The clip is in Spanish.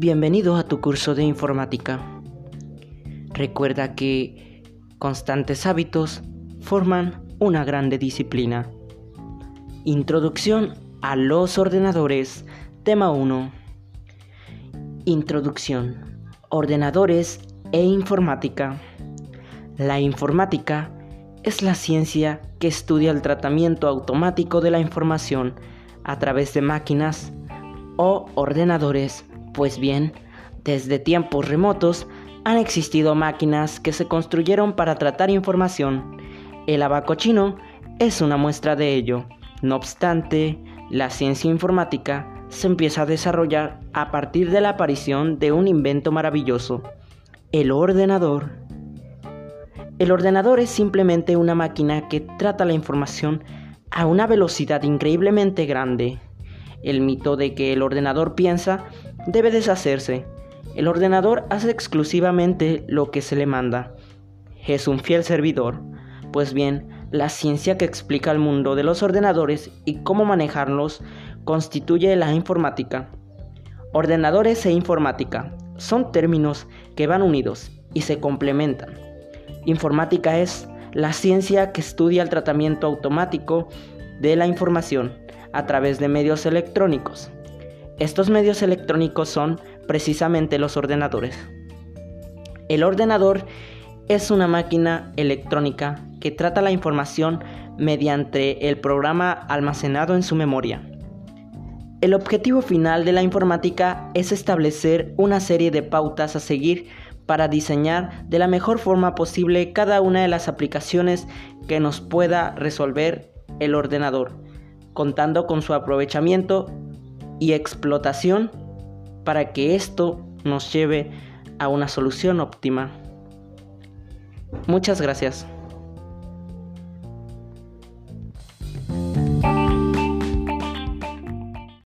Bienvenido a tu curso de informática. Recuerda que constantes hábitos forman una grande disciplina. Introducción a los ordenadores. Tema 1. Introducción. Ordenadores e informática. La informática es la ciencia que estudia el tratamiento automático de la información a través de máquinas o ordenadores. Pues bien, desde tiempos remotos han existido máquinas que se construyeron para tratar información. El abaco chino es una muestra de ello. No obstante, la ciencia informática se empieza a desarrollar a partir de la aparición de un invento maravilloso, el ordenador. El ordenador es simplemente una máquina que trata la información a una velocidad increíblemente grande. El mito de que el ordenador piensa debe deshacerse. El ordenador hace exclusivamente lo que se le manda. Es un fiel servidor. Pues bien, la ciencia que explica el mundo de los ordenadores y cómo manejarlos constituye la informática. Ordenadores e informática son términos que van unidos y se complementan. Informática es la ciencia que estudia el tratamiento automático de la información a través de medios electrónicos. Estos medios electrónicos son precisamente los ordenadores. El ordenador es una máquina electrónica que trata la información mediante el programa almacenado en su memoria. El objetivo final de la informática es establecer una serie de pautas a seguir para diseñar de la mejor forma posible cada una de las aplicaciones que nos pueda resolver el ordenador, contando con su aprovechamiento y explotación para que esto nos lleve a una solución óptima. Muchas gracias.